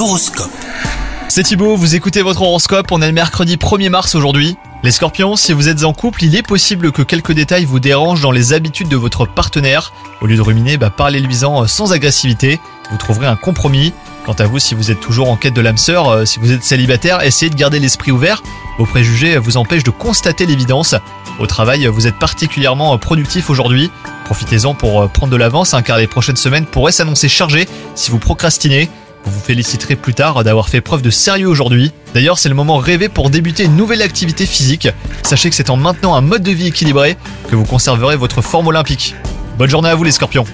L'horoscope. C'est Thibaut, vous écoutez votre horoscope, on est le mercredi 1er mars aujourd'hui. Les scorpions, si vous êtes en couple, il est possible que quelques détails vous dérangent dans les habitudes de votre partenaire. Au lieu de ruminer, bah, parlez-lui-en euh, sans agressivité, vous trouverez un compromis. Quant à vous, si vous êtes toujours en quête de l'âme sœur, euh, si vous êtes célibataire, essayez de garder l'esprit ouvert. Vos préjugés vous empêchent de constater l'évidence. Au travail, vous êtes particulièrement euh, productif aujourd'hui. Profitez-en pour prendre de l'avance, car les prochaines semaines pourraient s'annoncer chargées si vous procrastinez. Vous vous féliciterez plus tard d'avoir fait preuve de sérieux aujourd'hui. D'ailleurs, c'est le moment rêvé pour débuter une nouvelle activité physique. Sachez que c'est en maintenant un mode de vie équilibré que vous conserverez votre forme olympique. Bonne journée à vous les scorpions